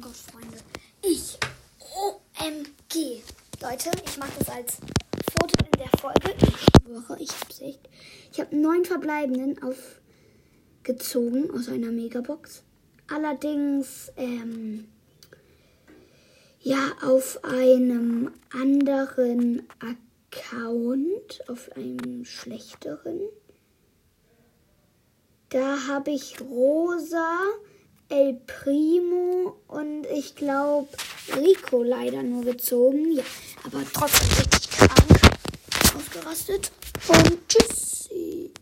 mein Gott, Freunde. Ich. OMG. Leute, ich mache das als Foto in der Folge. Ich schwöre, ich hab's echt. Ich habe neun verbleibenden aufgezogen aus einer Megabox. Allerdings, ähm, ja, auf einem anderen Account, auf einem schlechteren. Da habe ich Rosa, El Primo und ich glaube Rico leider nur gezogen. Ja, aber trotzdem richtig krank ausgerastet. Und tschüss.